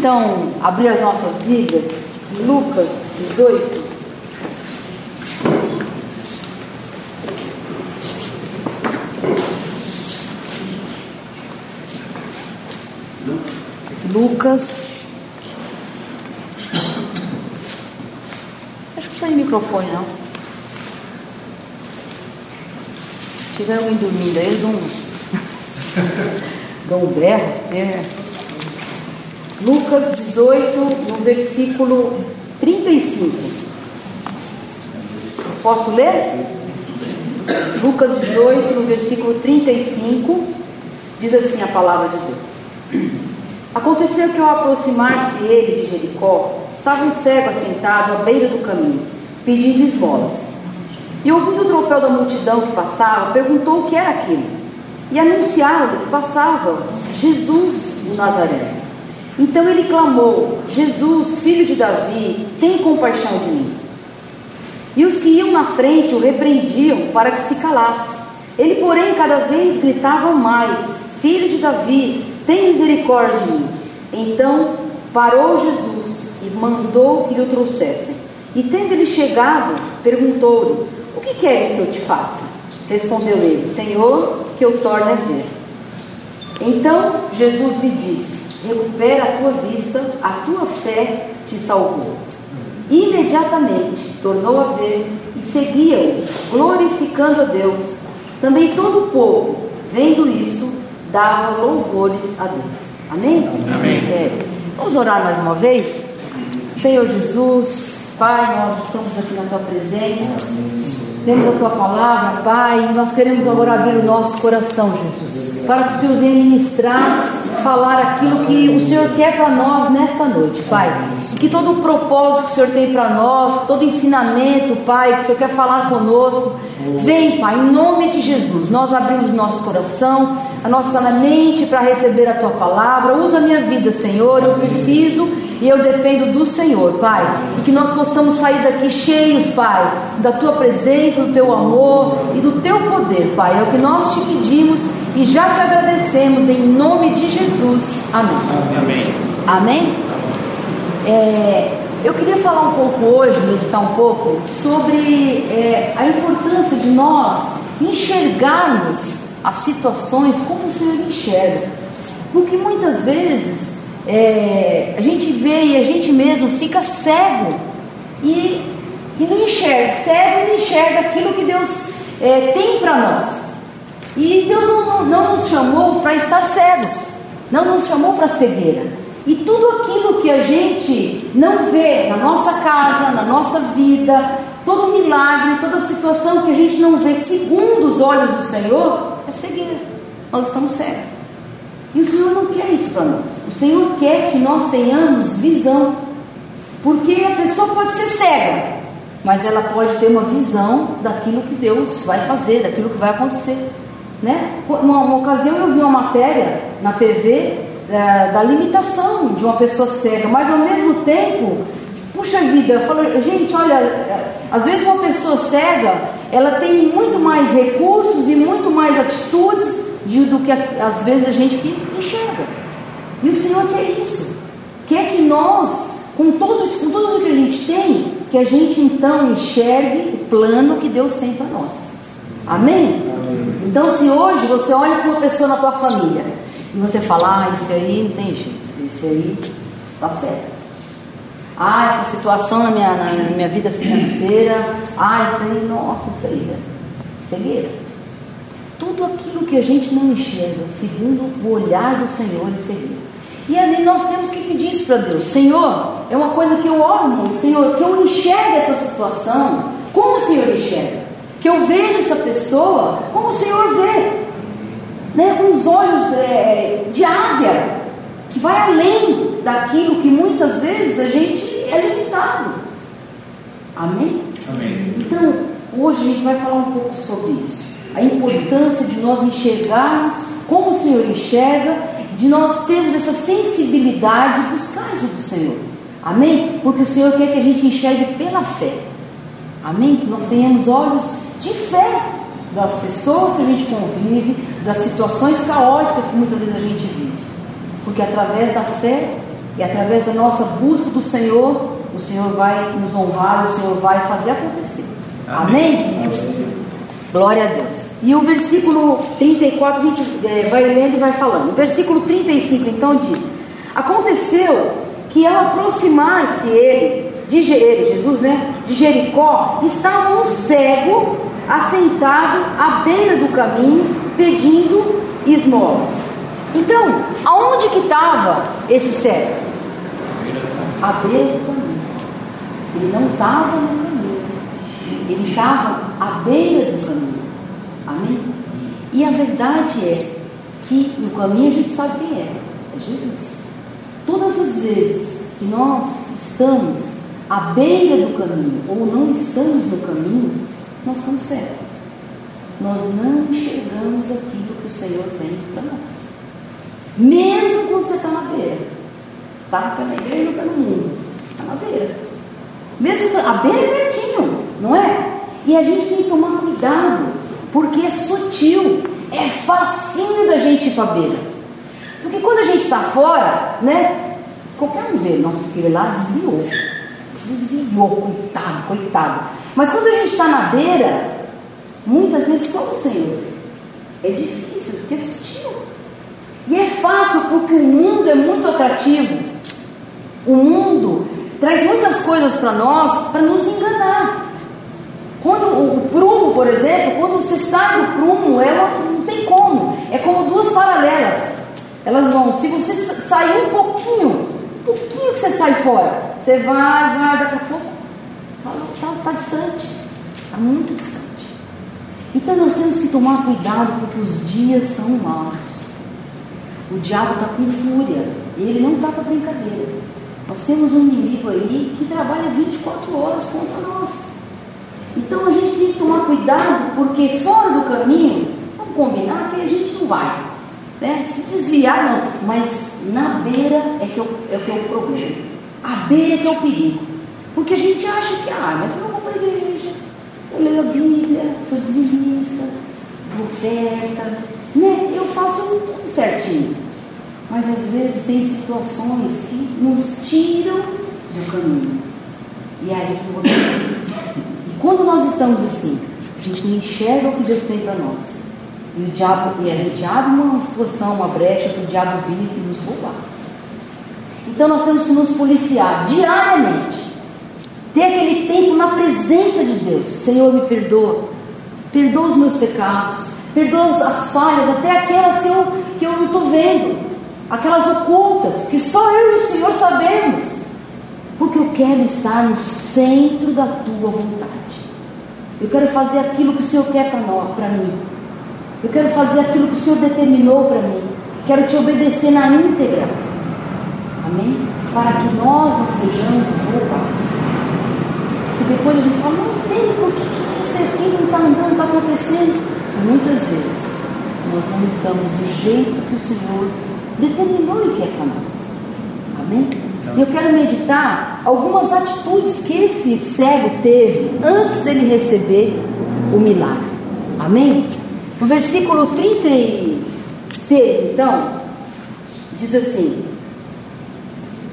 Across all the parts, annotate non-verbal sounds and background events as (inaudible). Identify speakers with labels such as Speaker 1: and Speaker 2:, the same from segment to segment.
Speaker 1: então abrir as nossas Bíblias, Lucas 18. Lucas. Acho que precisa de microfone, não. Se tiver alguém dormindo aí, eles dão, (laughs) dão um berro. É. Lucas 18, no versículo 35. Posso ler? Lucas 18, no versículo 35, diz assim a palavra de Deus. Aconteceu que ao aproximar-se ele de Jericó, estava um cego assentado à beira do caminho, pedindo esmolas. E ouvindo o tropel da multidão que passava, perguntou o que era aquilo. E anunciaram-lhe que passava Jesus de Nazaré. Então ele clamou: Jesus, filho de Davi, tem compaixão de mim. E os que iam na frente o repreendiam para que se calasse. Ele, porém, cada vez gritava mais: Filho de Davi, tem misericórdia de mim. Então parou Jesus e mandou que lhe o trouxessem. E tendo ele chegado, perguntou-lhe: O que queres que eu te faça? Respondeu ele: Senhor, que eu torne a ver. Então Jesus lhe disse: recupera a tua vista, a tua fé te salvou. Imediatamente tornou a ver e seguia-o, glorificando a Deus. Também todo o povo, vendo isso, dava louvores a Deus. Amém?
Speaker 2: Amém.
Speaker 1: É. Vamos orar mais uma vez? Senhor Jesus, Pai, nós estamos aqui na tua presença. Temos a tua palavra, Pai, nós queremos agora abrir o nosso coração, Jesus, para que o Senhor venha ministrar, falar aquilo que o Senhor quer para nós nesta noite, Pai. Que todo o propósito que o Senhor tem para nós, todo ensinamento, Pai, que o Senhor quer falar conosco, vem, Pai, em nome de Jesus. Nós abrimos nosso coração, a nossa mente para receber a tua palavra. Usa a minha vida, Senhor, eu preciso e eu dependo do Senhor, Pai. E que nós possamos sair daqui cheios, Pai, da tua presença, do teu amor e do teu poder, Pai. É o que nós te pedimos e já te agradecemos em nome de Jesus. Amém.
Speaker 2: Amém.
Speaker 1: Amém? É, eu queria falar um pouco hoje, meditar um pouco, sobre é, a importância de nós enxergarmos as situações como o Senhor enxerga. Porque muitas vezes é, a gente vê e a gente mesmo fica cego e, e não enxerga, cego e não enxerga aquilo que Deus é, tem para nós. E Deus não, não nos chamou para estar cegos, não nos chamou para cegueira. E tudo aquilo que a gente não vê na nossa casa, na nossa vida, todo milagre, toda situação que a gente não vê segundo os olhos do Senhor, é cegueira. Nós estamos cegos. E o Senhor não quer isso para nós. O Senhor quer que nós tenhamos visão. Porque a pessoa pode ser cega, mas ela pode ter uma visão daquilo que Deus vai fazer, daquilo que vai acontecer. Né? Uma, uma ocasião eu vi uma matéria na TV é, da limitação de uma pessoa cega, mas ao mesmo tempo, puxa vida, eu falo, gente, olha, é, às vezes uma pessoa cega, ela tem muito mais recursos e muito mais atitudes de, do que às vezes a gente que enxerga. E o Senhor quer isso. Quer que nós, com, todos, com tudo que a gente tem, que a gente então enxergue o plano que Deus tem para nós. Amém? Amém? Então, se hoje você olha para uma pessoa na tua família e você fala, ah, isso aí não tem jeito, isso aí está certo. Ah, essa situação na minha, na minha vida financeira, ah, isso aí, nossa, isso aí é cegueira. Tudo aquilo que a gente não enxerga, segundo o olhar do Senhor, é cegueira. E ali nós temos que pedir isso para Deus. Senhor, é uma coisa que eu oro muito, Senhor, que eu enxergue essa situação como o Senhor enxerga. Que eu veja essa pessoa como o Senhor vê. Né, com os olhos é, de águia, que vai além daquilo que muitas vezes a gente é limitado. Amém?
Speaker 2: Amém.
Speaker 1: Então, hoje a gente vai falar um pouco sobre isso. A importância de nós enxergarmos como o Senhor enxerga, de nós termos essa sensibilidade e buscar isso do Senhor. Amém? Porque o Senhor quer que a gente enxergue pela fé. Amém? Que nós tenhamos olhos de fé das pessoas que a gente convive, das situações caóticas que muitas vezes a gente vive. Porque através da fé E através da nossa busca do Senhor, o Senhor vai nos honrar, o Senhor vai fazer acontecer. Amém? Amém? Glória a Deus. E o versículo 34, a gente é, vai lendo e vai falando. O versículo 35 então diz: Aconteceu que ao aproximar-se ele, de ele, Jesus, né, de Jericó, estava um cego assentado à beira do caminho, pedindo esmolas. Então, aonde que estava esse cego? À beira do caminho. Ele não estava no caminho. Ele estava à beira do caminho. Amém? E a verdade é que no caminho a gente sabe quem é. É Jesus. Todas as vezes que nós estamos à beira do caminho ou não estamos no caminho, nós estamos cegos. Nós não enxergamos aquilo que o Senhor tem para nós. Mesmo quando você está na beira. Está na igreja ou está no mundo. Está na beira. Mesmo a beira é pertinho, não é? E a gente tem que tomar cuidado, porque é sutil, é facinho da gente ir para beira. Porque quando a gente está fora, né? Qualquer um vê, nossa, aquele lá desviou. Desviou, coitado, coitado. Mas quando a gente está na beira, muitas vezes só o Senhor. É difícil, porque é sutil. E é fácil porque o mundo é muito atrativo. O mundo traz muitas coisas para nós para nos enganar. Quando o, prumo, por exemplo, quando você sai do prumo, ela não tem como. É como duas paralelas. Elas vão, se você sair um pouquinho, um pouquinho que você sai fora, você vai, vai, daqui a pouco está tá, tá distante, está muito distante. Então nós temos que tomar cuidado porque os dias são maus. O diabo está com fúria, ele não está para brincadeira. Nós temos um inimigo aí que trabalha 24 horas contra nós. Então a gente tem que tomar cuidado, porque fora do caminho, vamos combinar que a gente não vai. Né? Se desviar, não. Mas na beira é que é o, é que é o problema. A beira é que é o perigo. Porque a gente acha que, ah, mas eu não vou para a igreja, eu leio a Bíblia, sou dizimista, oferta, né? Eu faço tudo certinho. Mas às vezes tem situações que nos tiram do caminho. E aí E quando nós estamos assim, a gente não enxerga o que Deus tem para nós. E o diabo, e a gente abre uma situação, uma brecha para o diabo vir e nos roubar. Então nós temos que nos policiar diariamente. Ter aquele tempo na presença de Deus. Senhor, me perdoa. Perdoa os meus pecados. Perdoa as falhas, até aquelas que eu, que eu não estou vendo. Aquelas ocultas, que só eu e o Senhor sabemos. Porque eu quero estar no centro da tua vontade. Eu quero fazer aquilo que o Senhor quer para mim. Eu quero fazer aquilo que o Senhor determinou para mim. Quero te obedecer na íntegra. Amém? Para que nós não sejamos roubados. E depois a gente fala, não entendo por que, isso aqui não está andando, está acontecendo. Muitas vezes nós não estamos do jeito que o Senhor determinou e quer para nós. Amém? E eu quero meditar algumas atitudes que esse cego teve antes dele receber o milagre. Amém? No versículo 36, então, diz assim: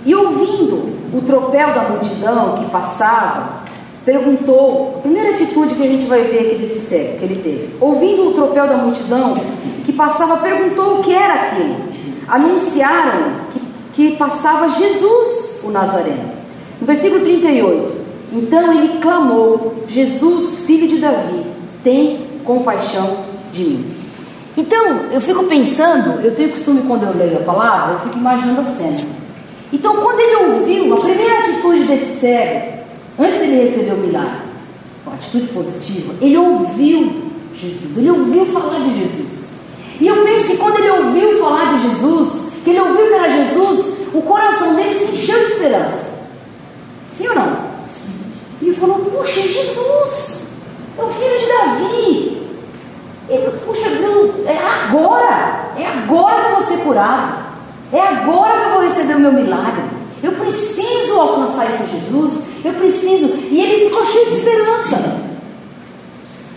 Speaker 1: E ouvindo o tropel da multidão que passava, perguntou, a primeira atitude que a gente vai ver aqui desse cego que ele teve, ouvindo o tropel da multidão que passava, perguntou o que era aquilo. Anunciaram que, passava Jesus, o Nazareno. No versículo 38, então ele clamou: Jesus, filho de Davi, tem compaixão de mim. Então, eu fico pensando, eu tenho costume quando eu leio a palavra, eu fico imaginando a cena. Então, quando ele ouviu, a primeira atitude desse cego, antes dele receber o milagre, uma atitude positiva, ele ouviu Jesus, ele ouviu falar de Jesus. E eu penso que quando ele ouviu falar de Jesus, que ele ouviu que era Jesus, o coração dele se encheu de esperança. Sim ou não? E ele falou: Puxa, é Jesus, é o filho de Davi, ele, puxa, Deus, é agora, é agora que eu vou ser curado, é agora que eu vou receber o meu milagre. Eu preciso alcançar esse Jesus, eu preciso. E ele ficou cheio de esperança.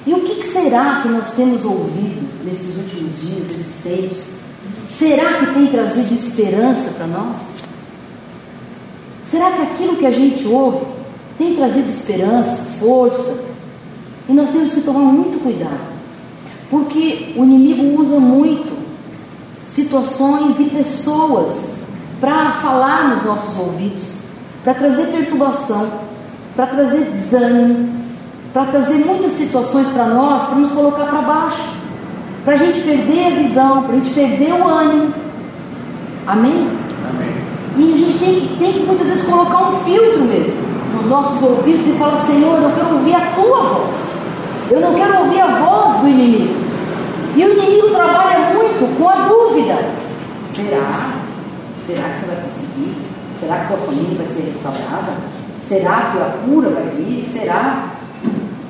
Speaker 1: E o que, que será que nós temos ouvido nesses últimos dias, nesses tempos? Será que tem trazido esperança para nós? Será que aquilo que a gente ouve tem trazido esperança, força? E nós temos que tomar muito cuidado, porque o inimigo usa muito situações e pessoas para falar nos nossos ouvidos, para trazer perturbação, para trazer desânimo, para trazer muitas situações para nós, para nos colocar para baixo, para a gente perder a visão, para a gente perder o ânimo. Amém? Amém? E a gente tem que, tem que muitas vezes colocar um filtro mesmo nos nossos ouvidos e falar: Senhor, eu quero ouvir a tua voz, eu não quero ouvir a voz do inimigo. E o inimigo trabalha muito com a dúvida: será? Será que você vai conseguir? Será que tua família vai ser restaurada? Será que a cura vai vir? Será?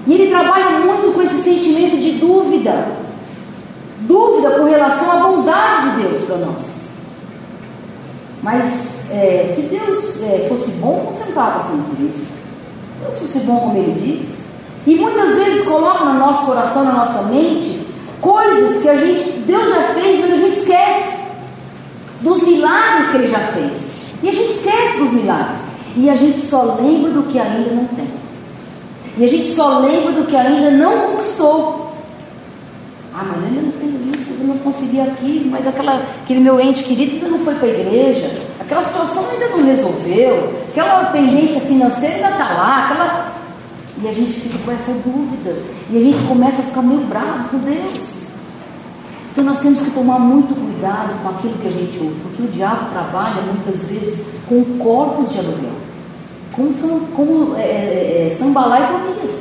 Speaker 1: E ele trabalha muito com esse sentimento de dúvida. Dúvida com relação à bondade de Deus para nós. Mas é, se Deus é, fosse bom, você não estava passando por isso. Deus fosse bom como ele diz. E muitas vezes coloca no nosso coração, na nossa mente, coisas que a gente, Deus já fez, mas a gente esquece dos milagres que ele já fez. E a gente esquece dos milagres. E a gente só lembra do que ainda não tem. E a gente só lembra do que ainda não conquistou. Ah, mas ainda não não consegui aquilo, mas aquela, aquele meu ente querido ainda não foi para a igreja, aquela situação ainda não resolveu, aquela pendência financeira ainda está lá, aquela... E a gente fica com essa dúvida. E a gente começa a ficar meio bravo com Deus. Então nós temos que tomar muito cuidado com aquilo que a gente ouve, porque o diabo trabalha muitas vezes com corpos de aluguel como, São, como é, é, é Sambalá e Tobias,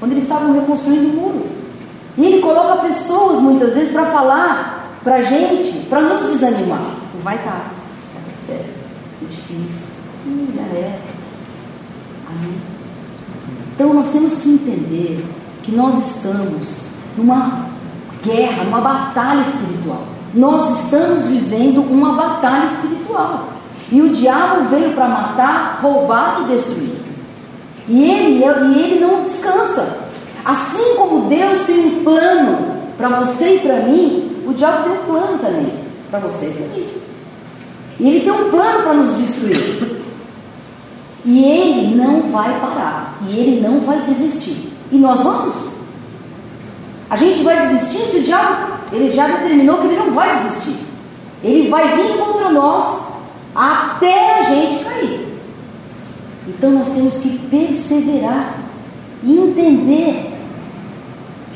Speaker 1: quando eles estavam reconstruindo o muro. E ele coloca pessoas muitas vezes para falar para a gente, para nos desanimar. Não vai estar, tá, dar certo, é difícil. Hum, é. Amém. Então nós temos que entender que nós estamos numa guerra, numa batalha espiritual. Nós estamos vivendo uma batalha espiritual. E o diabo veio para matar, roubar e destruir. E ele, e ele não descansa. Assim como Deus tem um plano para você e para mim, o diabo tem um plano também para você e para mim. E ele tem um plano para nos destruir. E ele não vai parar. E ele não vai desistir. E nós vamos? A gente vai desistir se o diabo, ele já determinou que ele não vai desistir. Ele vai vir contra nós até a gente cair. Então nós temos que perseverar e entender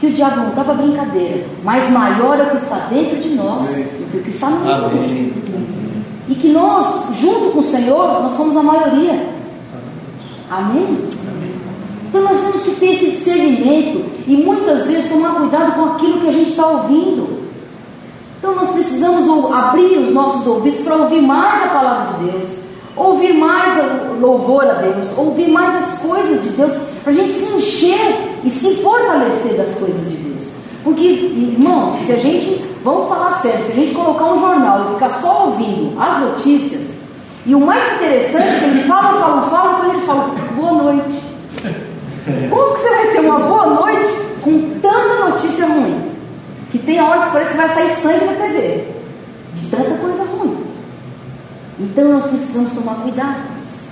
Speaker 1: que o diabo não está para brincadeira, mas maior é o que está dentro de nós do que o que está no mundo. E que nós, junto com o Senhor, nós somos a maioria. Amém? Então nós temos que ter esse discernimento e muitas vezes tomar cuidado com aquilo que a gente está ouvindo. Então nós precisamos abrir os nossos ouvidos para ouvir mais a palavra de Deus, ouvir mais o louvor a Deus, ouvir mais as coisas de Deus, para a gente se encher e se fortalecer das coisas de Deus. Porque, irmãos, se a gente, vamos falar sério, se a gente colocar um jornal e ficar só ouvindo as notícias, e o mais interessante é que eles falam, falam, falam, quando eles falam boa noite. Como que você vai ter uma boa noite com tanta notícia ruim? que tem horas que parece que vai sair sangue da TV, de tanta coisa ruim. Então nós precisamos tomar cuidado com isso.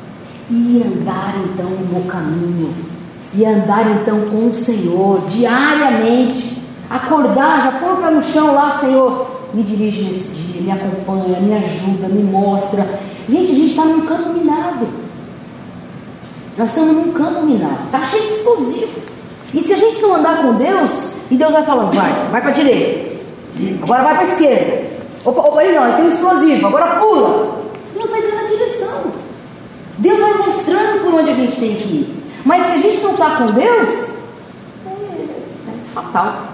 Speaker 1: E andar então no caminho. E andar então com o Senhor diariamente. Acordar, já põe o pé no chão lá, Senhor. Me dirige nesse dia, me acompanha, me ajuda, me mostra. Gente, a gente está num campo minado. Nós estamos num campo minado. Está cheio de explosivo. E se a gente não andar com Deus, e Deus vai falando, vai, vai para a direita. Agora vai para a esquerda. Opa, opa, aí não, tem um explosivo, agora pula. Deus vai dando a direção. Deus vai mostrando por onde a gente tem que ir. Mas se a gente não está com Deus, é, fatal.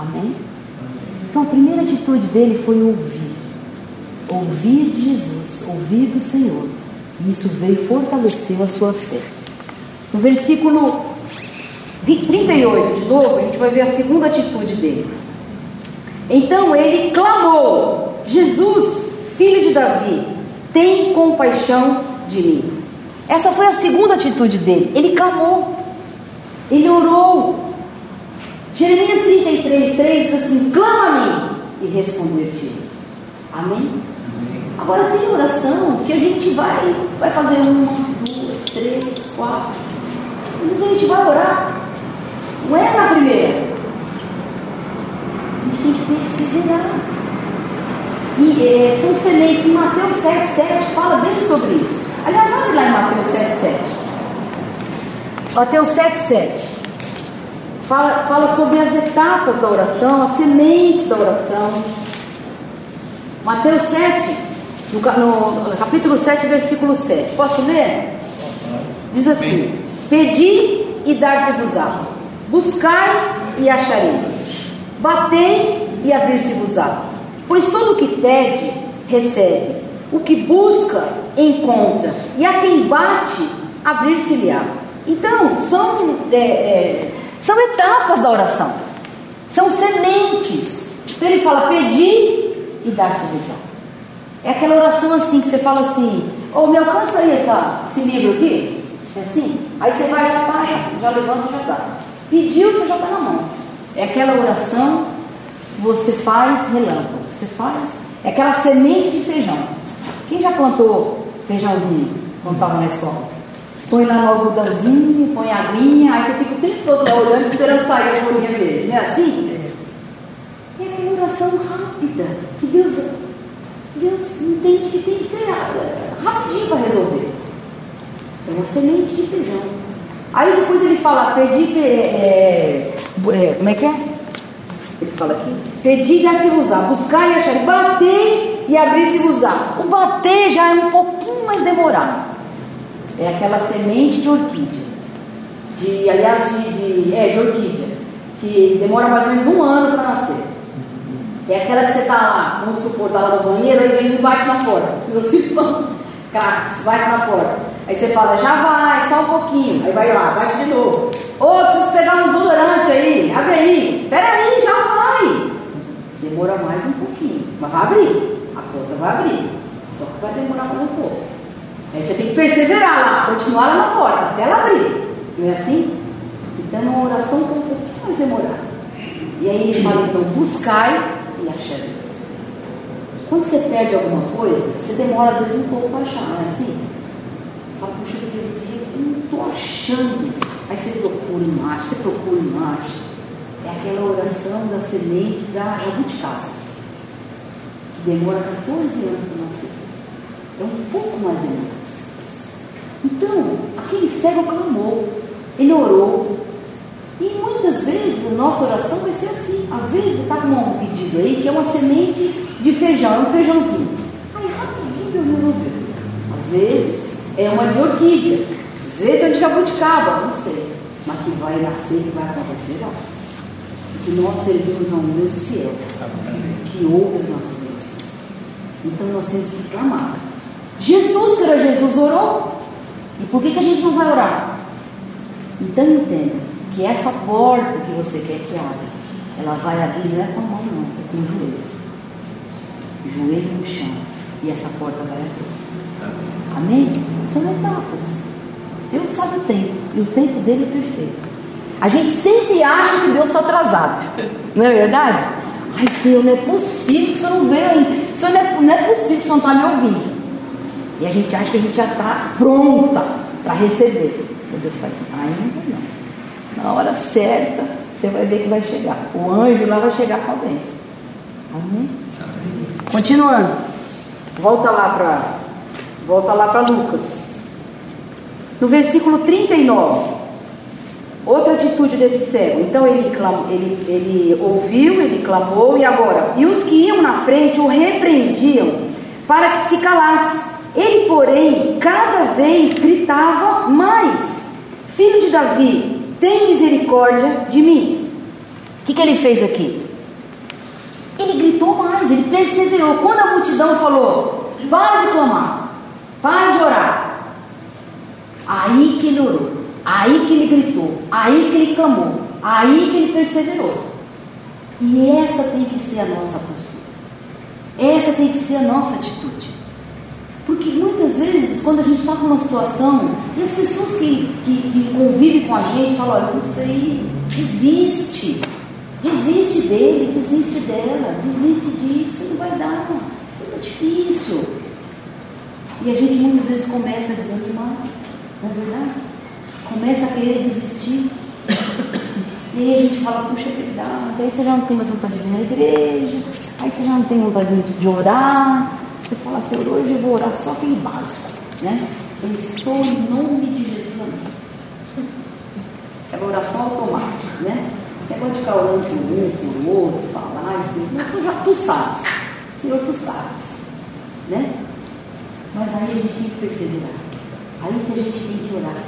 Speaker 1: Amém? Então a primeira atitude dele foi ouvir. Ouvir Jesus, ouvir do Senhor. E isso veio fortalecer a sua fé. No versículo 38, de novo, a gente vai ver a segunda atitude dele. Então ele clamou: Jesus, filho de Davi, tem compaixão de mim. Essa foi a segunda atitude dele. Ele clamou, ele orou. Jeremias 33, 3 diz assim: clama a mim e responder-te. Amém? Amém? Agora tem oração que a gente vai, vai fazer uma, duas, três, quatro. Às vezes a gente vai orar. Não é na primeira. A gente tem que perseverar. E é, são sementes. Em Mateus 7, 7 fala bem sobre isso. Aliás, abre lá em Mateus 7, 7. Mateus 7, 7. Fala, fala sobre as etapas da oração, as sementes da oração. Mateus 7, no, no, no capítulo 7, versículo 7. Posso ler? Diz assim: Pedi e dar-se-vos-á, buscai e achareis, batei e abrir-se-vos-á. Pois todo o que pede, recebe, o que busca, encontra, e a quem bate, abrir-se-lhe-á. Então, são, é, é, são etapas da oração, são sementes. Então ele fala: pedir e dar-se-vos-á. É aquela oração assim que você fala assim: Ô, oh, me alcança aí essa, esse livro aqui? É assim? Aí você vai, já tá, já levanta e já está. Pediu, você já está na mão. É aquela oração que você faz relâmpago. Você faz. É aquela semente de feijão. Quem já plantou feijãozinho quando estava na escola? Põe lá no algodãozinho, põe a aguinha, aí você fica o tempo todo lá olhando, esperando sair a folhinha dele. Não é assim? É aquela oração rápida. Que Deus, Deus entende que tem que ser rapidinho para resolver. É uma semente de feijão. Aí depois ele fala, pedir, é, é, como é que é? Ele fala aqui, pedir e dar-se-vos-á, buscar e achar, bater e abrir-se-vos-á. O bater já é um pouquinho mais demorado. É aquela semente de orquídea. De, aliás, de, de, é, de orquídea. Que demora mais ou menos um ano para nascer. É aquela que você está lá, vamos supor, está lá no banheiro e vem e bate na porta. Se meus filhos são craques, bate na porta. Aí você fala, já vai, só um pouquinho. Aí vai lá, bate de novo. Ô, oh, preciso pegar um desodorante aí, abre aí. Peraí, já vai. Demora mais um pouquinho, mas vai abrir. A porta vai abrir. Só que vai demorar mais um pouco. Aí você tem que perseverar lá, continuar lá na porta, até ela abrir. Não é assim? Então é uma oração com um pouquinho mais demorada. E aí ele fala, então, buscai e achareis. Quando você perde alguma coisa, você demora às vezes um pouco para achar, não é assim? Fala, puxa, eu perdi, eu não estou achando. Aí você procura imagem, você procura imagem. É aquela oração da semente da jabuticaba, que demora 14 anos para nascer. É um pouco mais demorado. Então, aquele cego clamou, ele orou. E muitas vezes a nossa oração vai ser assim. Às vezes está com um pedido aí que é uma semente de feijão, é um feijãozinho. Aí rapidinho Deus resolveu. Às vezes é uma de orquídea. Às vezes é de jabuticaba, não sei. Mas que vai nascer, que vai acontecer, não. Que nós servimos a um Deus fiel, que ouve as nossas orações. Então nós temos que clamar. Jesus, que era Jesus, orou. E por que, que a gente não vai orar? Então entenda que essa porta que você quer que abra, ela vai abrir não é com a mão, não, é com o joelho. Joelho no chão. E essa porta vai abrir. Amém? São etapas. Deus sabe o tempo, e o tempo dele é perfeito. A gente sempre acha que Deus está atrasado, não é verdade? Ai, Senhor, não é possível que o Senhor não veio ainda. Senhor, não é, não é possível que o Senhor não está me ouvindo. E a gente acha que a gente já está pronta para receber. E Deus faz, ainda não. Na hora certa, você vai ver que vai chegar. O anjo lá vai chegar com a bênção. Amém? Continuando. Volta lá para volta lá para Lucas. No versículo 39, outra atitude desse cego. Então ele, clamou, ele, ele ouviu, ele clamou, e agora? E os que iam na frente o repreendiam para que se calasse. Ele, porém, cada vez gritava mais: Filho de Davi, tem misericórdia de mim. O que, que ele fez aqui? Ele gritou mais, ele perseverou. Quando a multidão falou: Para de clamar, para de orar, Aí que ele orou, aí que ele gritou, aí que ele clamou, aí que ele perseverou. E essa tem que ser a nossa postura. Essa tem que ser a nossa atitude. Porque muitas vezes, quando a gente está com uma situação, e as pessoas que, que, que convivem com a gente falam, olha, isso aí, desiste. Desiste dele, desiste dela, desiste disso, não vai dar. Isso é difícil. E a gente muitas vezes começa a desanimar, não é verdade? Começa a querer desistir. E aí a gente fala, puxa, verdade, aí você já não tem mais vontade de vir na igreja, aí você já não tem vontade de orar. Você fala, Senhor, hoje eu vou orar só aquele básico, né? Eu estou em nome de Jesus, amém. É uma oração automática, né? Você pode ficar orando com um, o outro, falar, assim, mas já tu sabes, Senhor, tu sabes, né? Mas aí a gente tem que perseverar, aí que a gente tem que orar.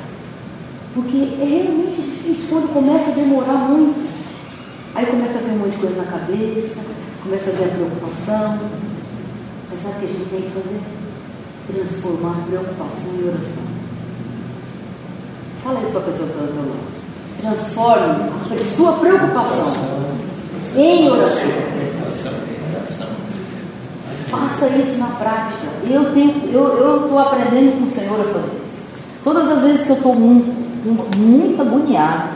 Speaker 1: Porque é realmente difícil quando começa a demorar muito. Aí começa a vir um monte de coisa na cabeça, começa a vir a preocupação. Mas sabe o que a gente tem que fazer? Transformar preocupação em oração. Fala isso para a pessoa que está do lado. Transforme a sua preocupação em oração. Faça isso na prática. Eu tenho, eu estou aprendendo com o Senhor a fazer isso. Todas as vezes que eu estou muito muito agoniado,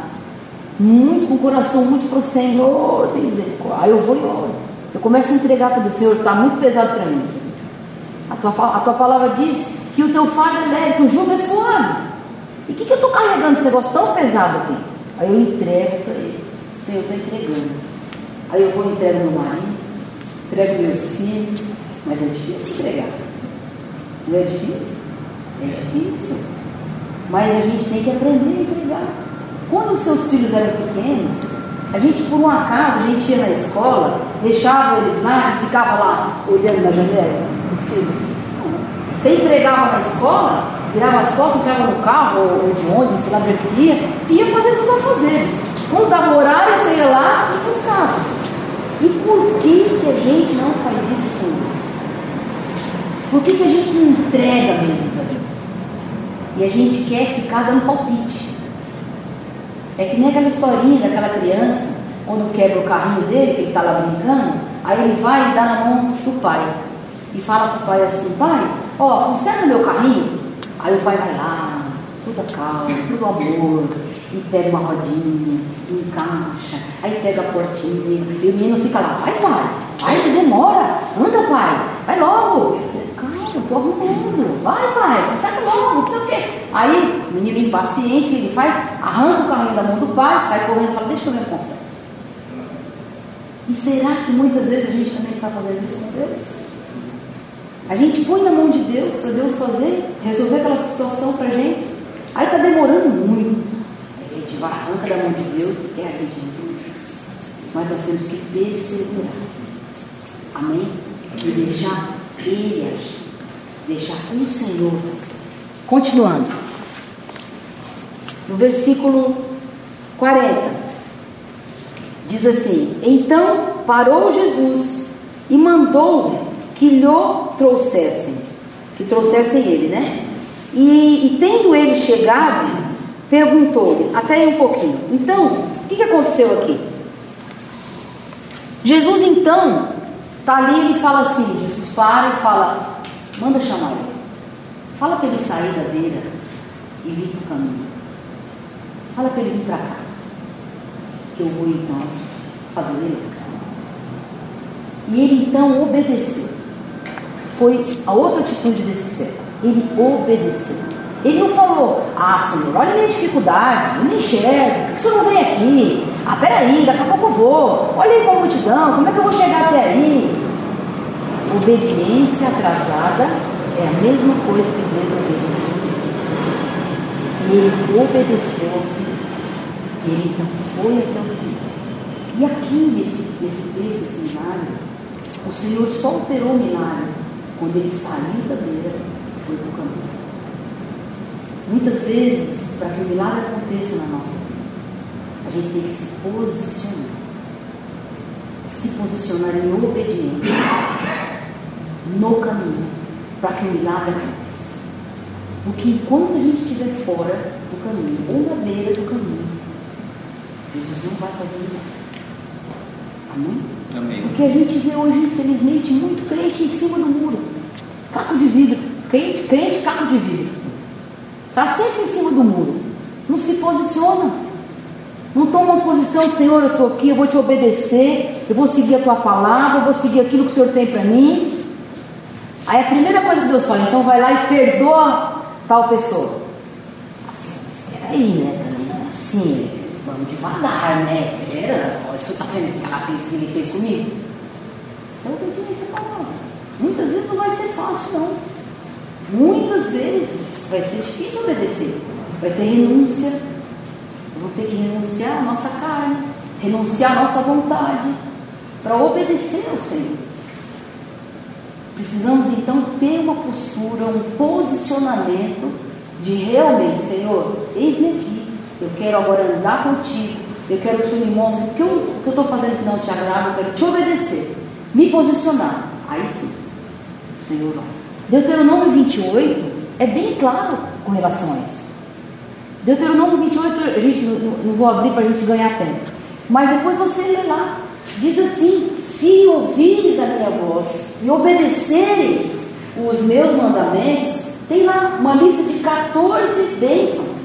Speaker 1: muito, com o coração muito para o Senhor, tem misericórdia. Aí eu vou e oro. Eu começo a entregar para o Senhor, está muito pesado para mim. A tua, a tua palavra diz que o teu fardo é leve, que o jugo é suave. E o que, que eu estou carregando esse negócio tão pesado aqui? Aí eu entrego para ele. Senhor, eu estou entregando. Aí eu vou entrego meu marido, entrego meus filhos, mas é difícil entregar. Não é difícil? É difícil. Mas a gente tem que aprender a entregar. Quando os seus filhos eram pequenos, a gente, por um acaso, a gente ia na escola, deixava eles lá e ficava lá olhando na janela, os filhos. Você entregava na escola, virava as costas, entrava no carro ou de ônibus, sei lá de onde ia, e ia fazer seus afazeres. Quando dava horário, você ia lá e buscava. E por que, que a gente não faz isso com eles? Por que, que a gente não entrega mesmo para Deus? E a gente quer ficar dando palpite. É que nem aquela historinha daquela criança, quando quebra o carrinho dele, que ele está lá brincando, aí ele vai e dá na mão do pai. E fala para o pai assim, pai, ó, conserta meu carrinho. Aí o pai vai lá, tudo calma, tudo amor, e pega uma rodinha, encaixa, aí pega a portinha, e o menino fica lá, vai pai, vai, demora, anda pai, vai logo. Calma, estou arrumando, vai pai, conserta logo, não sei o quê. Aí o menino impaciente, ele faz, arranca o carrinho da mão do pai, sai correndo e fala, deixa que eu me conserto. E será que muitas vezes a gente também está fazendo isso com Deus? A gente põe na mão de Deus para Deus fazer, resolver aquela situação para a gente. Aí está demorando muito. A gente vai arranca da mão de Deus e quer a gente resolver. Mas nós temos que perseverar. Amém? E deixar Ele agir. Deixar o Senhor fazer. Continuando. No versículo 40. Diz assim: Então parou Jesus e mandou que lhe trouxessem, que trouxessem ele, né? E, e tendo ele chegado, perguntou-lhe, até aí um pouquinho, então, o que, aconteceu aqui? Jesus então, está ali e fala assim, Jesus para e fala, manda chamar ele. Fala para ele sair da beira e vir para o caminho. Fala para ele vir para cá. Que eu vou então fazer ele E ele então obedeceu. Foi a outra atitude desse servo. Ele obedeceu. Ele não falou, ah Senhor, olha a minha dificuldade, eu não enxergo, por que o Senhor não vem aqui? Ah, peraí, daqui a pouco eu vou. Olha aí com a multidão, como é que eu vou chegar até aí? Obediência atrasada é a mesma coisa que desobediência. Ele obedeceu ao Senhor. Ele então foi até o Senhor. E aqui nesse, nesse texto, esse milagre, o Senhor só operou o milagre quando ele saiu da beira e foi para o caminho. Muitas vezes, para que o milagre aconteça na nossa vida, a gente tem que se posicionar. Se posicionar em obediência no caminho para que o milagre aconteça. Porque enquanto a gente estiver fora do caminho, ou na beira do caminho, Jesus não vai fazer milagre. Amém? Amém? Porque a gente vê hoje, infelizmente, muito crente em cima do muro. Caco de vidro. Crente, crente caco de vidro. Está sempre em cima do muro. Não se posiciona. Não toma uma posição, Senhor, eu estou aqui, eu vou te obedecer, eu vou seguir a tua palavra, eu vou seguir aquilo que o Senhor tem para mim. Aí a primeira coisa que Deus fala, então vai lá e perdoa tal pessoa. Assim, espera aí, né? Também assim, vamos devagar, né? Pera, você está vendo que ela fez o que ele fez comigo? Isso é obediência à palavra. Muitas vezes não vai ser fácil, não. Muitas vezes vai ser difícil obedecer. Vai ter renúncia. Eu vou ter que renunciar à nossa carne, renunciar à nossa vontade para obedecer ao Senhor. Precisamos então ter uma postura, um posicionamento de realmente, Senhor, eis-me aqui. Eu quero agora andar contigo. Eu quero que o Senhor me mostre o que eu estou fazendo que não te agrada. Eu quero te obedecer. Me posicionar. Aí sim, o Senhor vai. Deuteronômio 28 é bem claro com relação a isso. Deuteronômio 28, a gente não, não vou abrir para a gente ganhar tempo. Mas depois você lê lá. Diz assim: se ouvires a minha voz e obedeceres os meus mandamentos, tem lá uma lista de 14 bênçãos.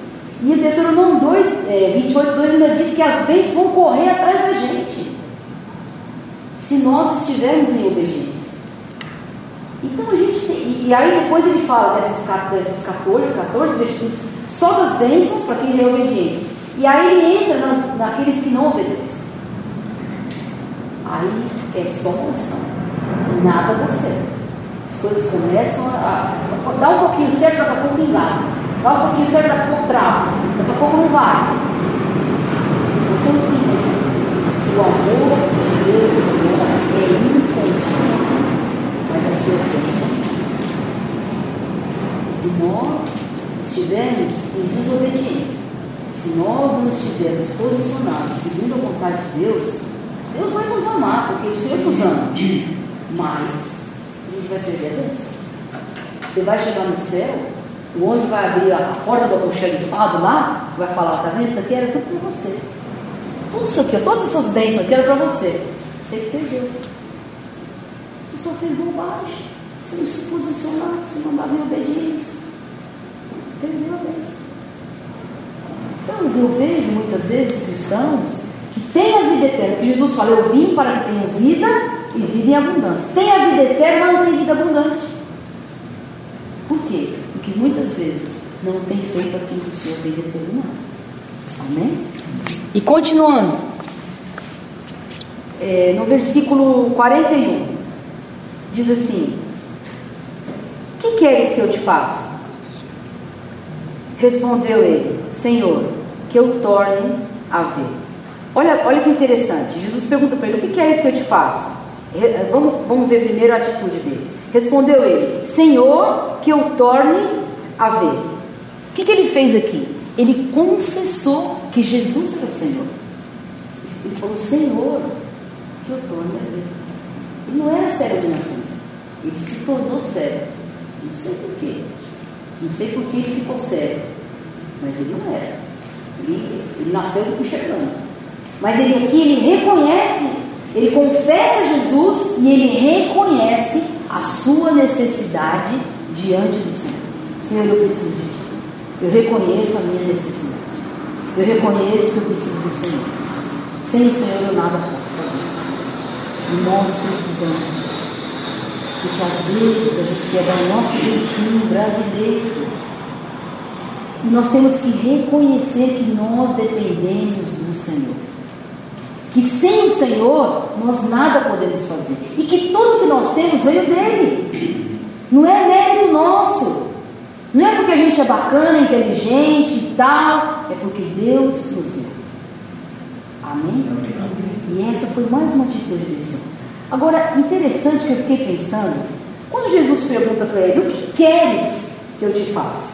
Speaker 1: E em Deuteronômio 2, é, 28, 2 ainda diz que as bênçãos vão correr atrás da gente. Se nós estivermos em obediência. Então a gente tem. E aí depois ele fala dessas, dessas 14, 14 versículos, só das bênçãos para quem é obediente. E aí ele entra nas, naqueles que não obedecem. Aí é só maldição. Nada dá certo. As coisas começam a. a dá um pouquinho certo, daqui a pouco engata. Dá um pouquinho certo, daqui a pouco trava. Daqui a pouco não vai. Nós temos que entender que o amor de Deus por nós é incondicional. Mas as suas bênçãos. Se nós estivermos em desobediência, se nós não estivermos posicionados segundo a vontade de Deus, Deus vai nos amar, porque o Senhor nos ama. Mas a gente vai perder a bênção. Você vai chegar no céu, o anjo vai abrir a porta do almoxarifado lá, vai falar, tá vendo? Isso aqui era tudo para você. Tudo isso aqui, todas essas bênçãos aqui eram para você. Você que perdeu. Você só fez bobagem. Você não se posicionou, você não dava em obediência. Perdeu a bênção. Então, eu vejo muitas vezes cristãos vida eterna, que Jesus fala, eu vim para que tenham vida e vida em abundância. Tem a vida eterna, mas não tem vida abundante. Por quê? Porque muitas vezes não tem feito aquilo que o Senhor tem determinado. Amém? E continuando, é, no versículo 41, diz assim: O que queres que eu te faça? Respondeu ele: Senhor, que eu torne a ver. Olha, olha que interessante. Jesus pergunta para ele: O que é isso que eu te faço? Vamos, vamos ver primeiro a atitude dele. Respondeu ele: Senhor, que eu torne a ver. O que, que ele fez aqui? Ele confessou que Jesus era Senhor. Ele falou: Senhor, que eu torne a ver. Ele não era cego de nascença. Ele se tornou cego. Não sei porquê. Não sei por que ele ficou cego. Mas ele não era. Ele, ele nasceu enxergando. Mas ele aqui ele reconhece, ele confessa Jesus e ele reconhece a sua necessidade diante do Senhor. Senhor, eu preciso de ti. Eu reconheço a minha necessidade. Eu reconheço que eu preciso do Senhor. Sem o Senhor eu nada posso fazer. E nós precisamos disso. Porque às vezes a gente quer dar o nosso jeitinho brasileiro. E nós temos que reconhecer que nós dependemos do Senhor que sem o Senhor nós nada podemos fazer e que tudo que nós temos veio dele. Não é mérito nosso. Não é porque a gente é bacana, inteligente e tal, é porque Deus nos deu. Amém? E essa foi mais uma atitude desse homem. Agora, interessante que eu fiquei pensando, quando Jesus pergunta para ele, o que queres que eu te faça?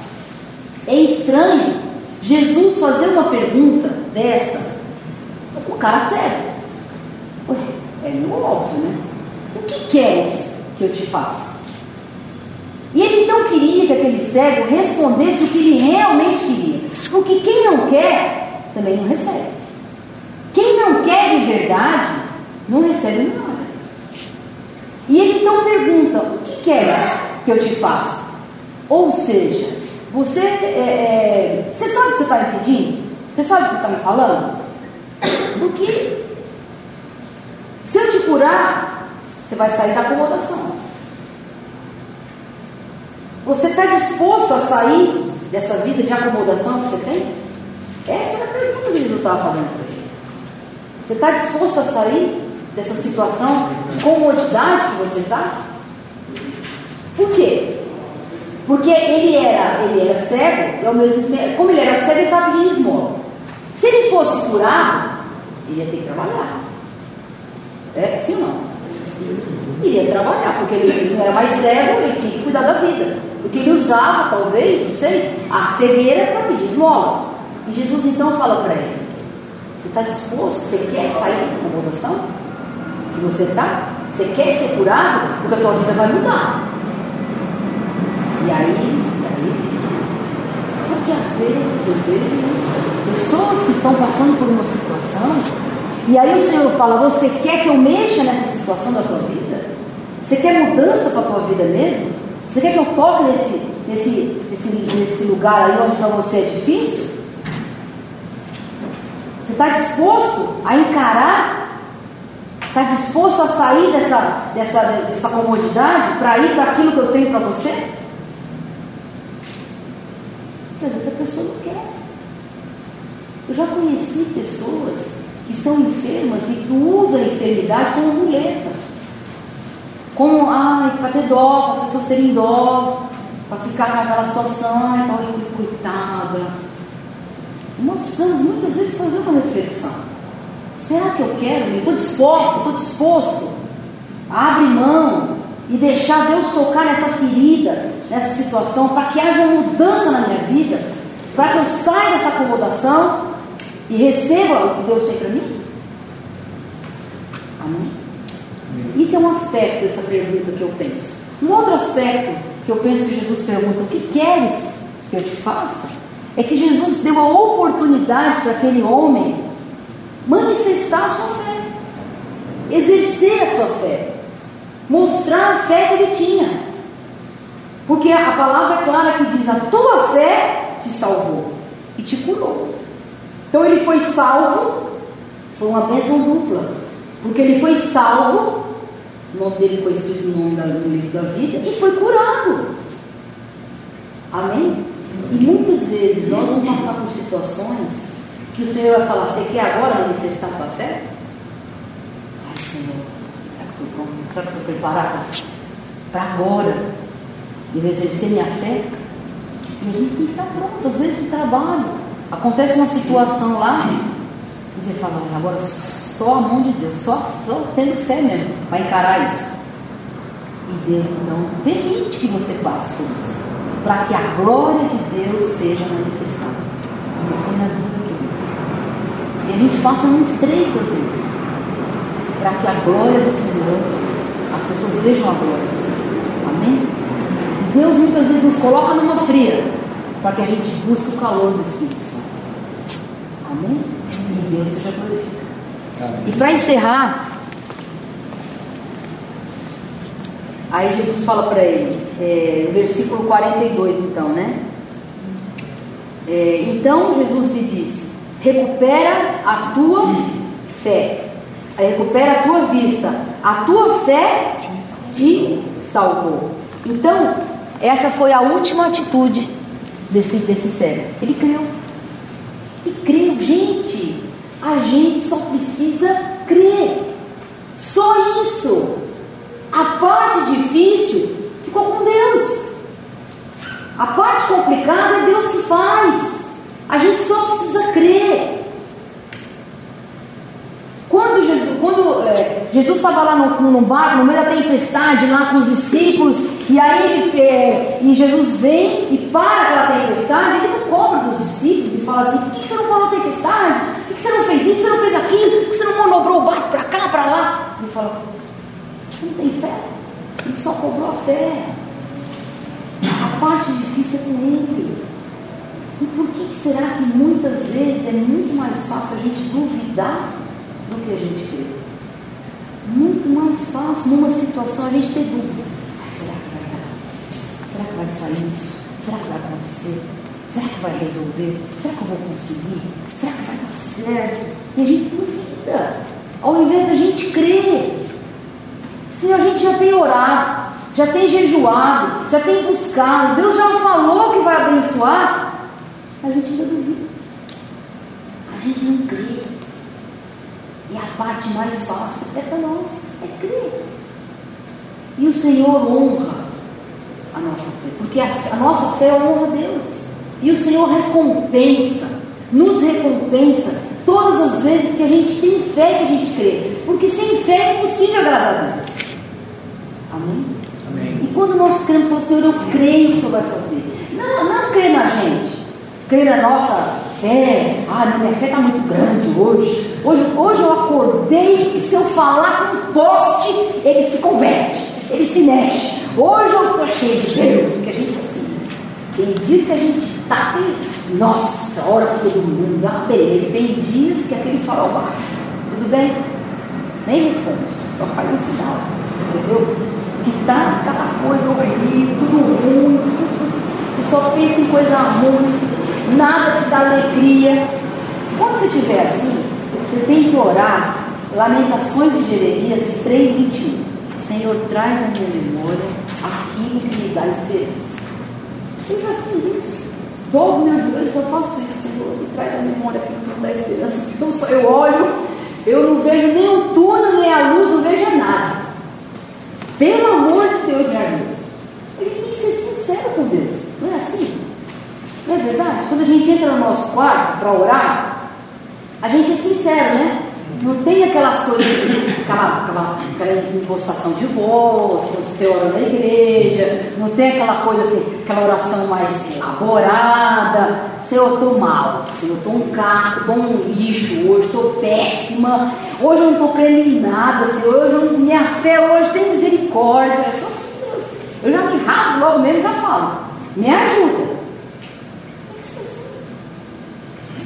Speaker 1: É estranho Jesus fazer uma pergunta dessa o cara cego. Ué, é meio óbvio, né? O que queres que eu te faça? E ele então queria que aquele cego respondesse o que ele realmente queria. Porque quem não quer, também não recebe. Quem não quer de verdade, não recebe nada. E ele então pergunta: O que queres que eu te faça? Ou seja, você, é, é, você sabe o que você está me pedindo? Você sabe o que você está me falando? Porque se eu te curar, você vai sair da acomodação. Você está disposto a sair dessa vida de acomodação que você tem? Essa era a pergunta que Jesus estava fazendo para ele. Você está disposto a sair dessa situação de comodidade que você está? Por quê? Porque ele era, ele era cego, e ao mesmo tempo, como ele era cego, ele estava em esmola. Se ele fosse curado, ele ia ter que trabalhar. É, sim ou não? Iria trabalhar, porque ele não era mais cego, ele tinha que cuidar da vida. Porque ele usava, talvez, não sei, a cegueira para pedir esmola. E Jesus então fala para ele: Você está disposto? Você quer sair dessa acomodação? Que você está? Você quer ser curado? Porque a tua vida vai mudar. E aí porque às vezes eu vejo isso, pessoas que estão passando por uma situação, e aí o Senhor fala, você quer que eu mexa nessa situação da tua vida? Você quer mudança para a tua vida mesmo? Você quer que eu toque nesse, nesse, nesse, nesse lugar aí onde para você é difícil? Você está disposto a encarar? Está disposto a sair dessa, dessa, dessa comodidade para ir para aquilo que eu tenho para você? Às vezes a pessoa não quer. Eu já conheci pessoas que são enfermas e que usam a enfermidade como muleta. Como, ai, para ter dó, para as pessoas terem dó, para ficar naquela situação, ai, tal, coitada. Nós precisamos muitas vezes fazer uma reflexão. Será que eu quero? Estou disposta, estou disposto. Abre mão e deixar Deus tocar nessa ferida, nessa situação, para que haja mudança na minha vida, para que eu saia dessa acomodação e receba o que Deus tem para mim? Amém? Isso é um aspecto dessa pergunta que eu penso. Um outro aspecto que eu penso que Jesus pergunta: O que queres que eu te faça? É que Jesus deu a oportunidade para aquele homem manifestar a sua fé, exercer a sua fé mostrar a fé que ele tinha. Porque a palavra é clara que diz: a tua fé te salvou e te curou. Então ele foi salvo, foi uma bênção dupla. Porque ele foi salvo, o nome dele foi escrito no nome do livro da vida, e foi curado. Amém? E muitas vezes nós vamos passar por situações que o Senhor vai falar: Você quer agora manifestar a tua fé? Ai, Senhor, Será que estou preparada para agora eu exercer minha fé? E a gente tem que estar pronto, às vezes no trabalho. Acontece uma situação lá, e você fala, agora só a mão de Deus, só, só tendo fé mesmo para encarar isso. E Deus então permite que você passe por isso, para que a glória de Deus seja manifestada. Como foi na vida do E a gente passa num estreito às vezes, para que a glória do Senhor as pessoas vejam a glória do Senhor. Deus muitas vezes nos coloca numa fria para que a gente busque o calor do Espírito Santo. Amém? E Deus seja glorificado. E para encerrar, aí Jesus fala para ele, é, versículo 42 então, né? É, então Jesus lhe diz: recupera a tua fé, recupera a tua vista, a tua fé te salvou. Então, essa foi a última atitude desse, desse cego. Ele creu. Ele creu. Gente, a gente só precisa crer. Só isso. A parte difícil ficou com Deus. A parte complicada é Deus que faz. A gente só precisa crer. Quando Jesus, quando, é, Jesus estava lá no, no barco, no meio da tempestade, lá com os discípulos, e aí é, e Jesus vem e para aquela tempestade, ele não cobra dos discípulos e fala assim: por que, que você não parou a tempestade? Por que você não fez isso? Por que você não fez aquilo? Por que você não manobrou o barco para cá, para lá? Ele fala: você não tem fé? Ele só cobrou a fé. A parte difícil é com ele. E por que será que muitas vezes é muito mais fácil a gente duvidar do que a gente crê. Muito mais fácil numa situação a gente ter dúvida. Ah, será que vai dar? Será que vai sair isso? Será que vai acontecer? Será que vai resolver? Será que eu vou conseguir? Será que vai dar certo? E a gente duvida. Ao invés da gente crer. Se a gente já tem orado, já tem jejuado, já tem buscado, Deus já falou que vai abençoar, a gente ainda duvida. A gente não crê. E a parte mais fácil é para nós, é crer. E o Senhor honra nossa fé, porque a, a nossa fé honra a Deus. E o Senhor recompensa, nos recompensa todas as vezes que a gente tem fé que a gente crê. Porque sem fé é impossível agradar a Deus. Amém? Amém. E quando nós cremos, falamos, Senhor, eu creio que o Senhor vai fazer. Não, não crê na gente, crê na nossa fé. Ah, minha fé está muito grande hoje. Hoje, hoje eu acordei e se eu falar com um poste, ele se converte, ele se mexe. Hoje eu estou cheio de Deus, porque a gente assim, tem dias que a gente está, tem, nossa, ora para todo mundo, ah, beleza. Tem dias que aquele farol baixo, tudo bem? Nem responde, só faz um sinal, entendeu? Que está aquela coisa horrível, tudo ruim, tudo, você só pensa em coisa ruim, nada te dá alegria. Quando você estiver assim, você tem que orar Lamentações de Jeremias 3,21. Senhor, traz a minha memória aquilo que me dá esperança. Eu já fiz isso. Dobro meu joelho, só faço isso, Senhor. Me traz a memória aquilo que me dá esperança. Eu olho, eu não vejo nem o túnel, nem a luz, não vejo nada. Pelo amor de Deus, me ajuda. Ele tem que ser sincero com Deus. Não é assim? Não é verdade? Quando a gente entra no nosso quarto para orar, a gente é sincero, né? Não tem aquelas coisas, aquela, aquela, aquela impostação de voz, quando você ora na igreja, não tem aquela coisa assim, aquela oração mais elaborada. Senhor, eu estou mal, Senhor, eu estou um caco, estou um lixo hoje, estou péssima, hoje eu não estou crendo em nada, Senhor, hoje eu, minha fé hoje tem misericórdia. Assim, Deus. Eu já me rasgo logo mesmo e já falo, me ajuda.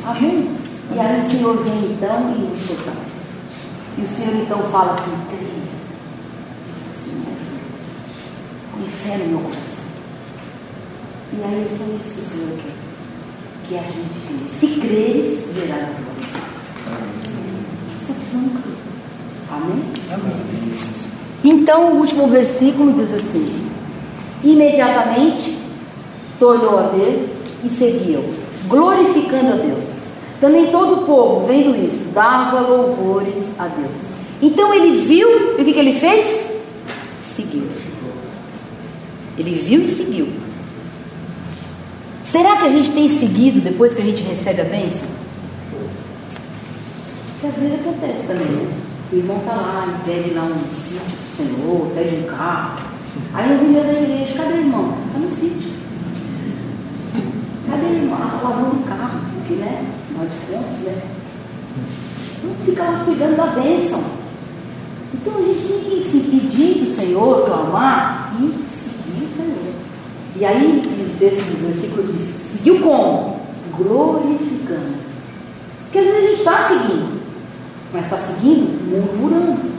Speaker 1: Amém? E aí o Senhor vem então e nos fortalece. E o Senhor então fala assim, creia. Senhor me ajuda. Põe fé no meu coração. E aí é só isso que o Senhor quer. Que a gente crê. Se creres, verás a glória de Deus. Só precisamos crer. Amém? Amém. Então o último versículo diz assim: Imediatamente tornou a ver e seguiu, glorificando a Deus. Também todo o povo, vendo isso, dava louvores a Deus. Então ele viu, e o que, que ele fez? Seguiu. Ele viu e seguiu. Será que a gente tem seguido depois que a gente recebe a bênção? Porque às vezes acontece também, né? O irmão está lá, ele pede lá um sítio para Senhor, pede um carro. Aí eu vim da igreja, cadê o irmão? Está no sítio. Cadê o irmão? Ah, lavando o carro, porque, né? Afinal de contas, né? Não fica lá cuidando da bênção. Então a gente tem que se pedir do Senhor, clamar e seguir o Senhor. E aí, diz desse versículo diz, seguiu como? Glorificando. Porque às vezes a gente está seguindo, mas está seguindo murmurando.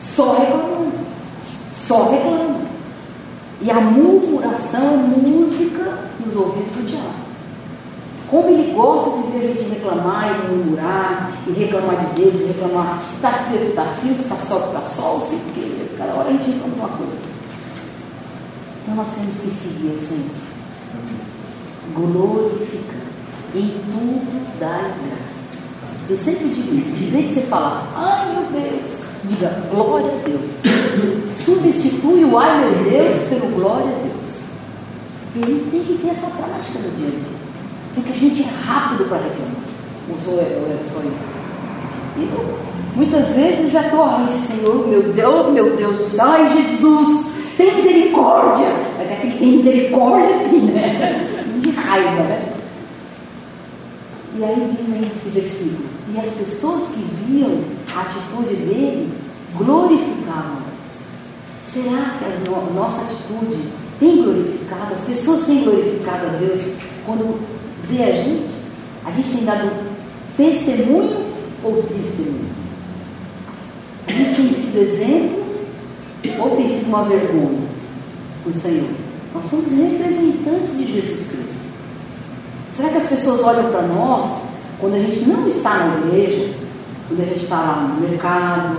Speaker 1: Só reclamando. Só reclamando. E a murmuração música nos ouvidos do diabo. Como ele gosta de ver a gente reclamar e murmurar, e reclamar de Deus, e reclamar se está frio, está frio, se está sol, está sol, se porque cada hora a gente reclama uma coisa. Então nós temos que seguir o Senhor. Glorificando. Em tudo dai graças. Eu sempre digo isso, em vez de você falar, ai meu Deus, diga glória a Deus. Substitui o ai meu Deus pelo glória a Deus. E a gente tem que ter essa prática no dia a dia. Porque a gente é rápido para reclamar. Não sou eu, é só eu. Eu, muitas vezes já estou, ai Senhor, meu Deus, meu Deus do céu, ai Jesus, tem misericórdia. Mas é que tem misericórdia assim, né? (laughs) De raiva, né? E aí diz aí esse versículo, e as pessoas que viam a atitude dele glorificavam. Será que a nossa atitude tem glorificado? As pessoas têm glorificado a Deus quando vê a gente, a gente tem dado testemunho ou testemunho? A gente tem sido exemplo ou tem sido uma vergonha para o Senhor? Nós somos representantes de Jesus Cristo. Será que as pessoas olham para nós quando a gente não está na igreja, quando a gente está lá no mercado,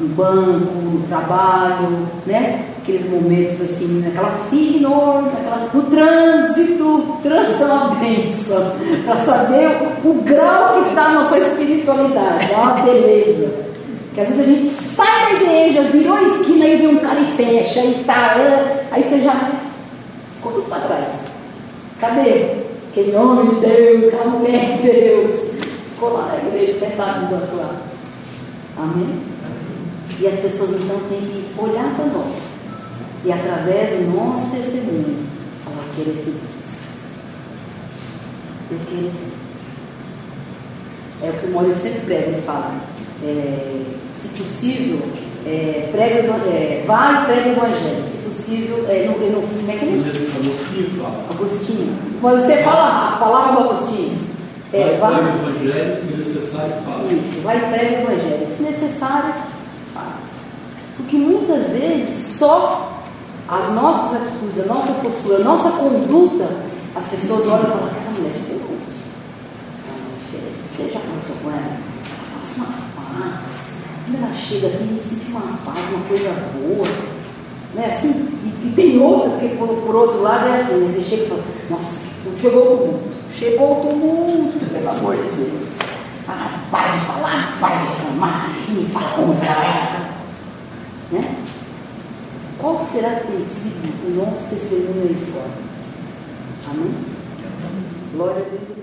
Speaker 1: no banco, no trabalho, né? Aqueles momentos assim, naquela fila naquela, no trânsito, o trânsito é uma bênção, para saber o, o grau que está a nossa espiritualidade, é uma beleza. Que às vezes a gente sai da igreja, virou a esquina e vê um cara e fecha, e tá, aí você já ficou tudo para trás. Cadê? Aquele homem de Deus, aquela mulher de Deus. Ficou lá na igreja, sentado do outro lado. Amém? E as pessoas então têm que olhar para nós e através do nosso testemunho falar que ele é simples. Eu quero esse Deus. É o que o Maurício sempre prega, ele fala, é, se possível, é, prega, é, vai e prega o evangelho. Se possível, é, no, no, como é que é? Agostinho. Mas você fala a palavra do Agostinho.
Speaker 2: É, vai, vai o evangelho, se necessário, fala.
Speaker 1: Isso, vai e prega o evangelho. Se necessário, fala. Porque muitas vezes só as nossas atitudes, a nossa postura, a nossa conduta, as pessoas olham e falam, aquela mulher é diferente. Você já conversou com ela? Ela faz uma paz. Quando ela chega assim, me sente uma paz, uma coisa boa. Né? Assim, e, e tem outras que, por, por, outro lado, é assim, né? você chega e fala, nossa, chegou o tumulto. Chegou o tumulto, pelo amor de Deus. Ah, para de falar, para de reclamar, e me fala como ela. Né? Qual será que tem sido o nosso testemunho aí fora? Amém? Glória a Deus.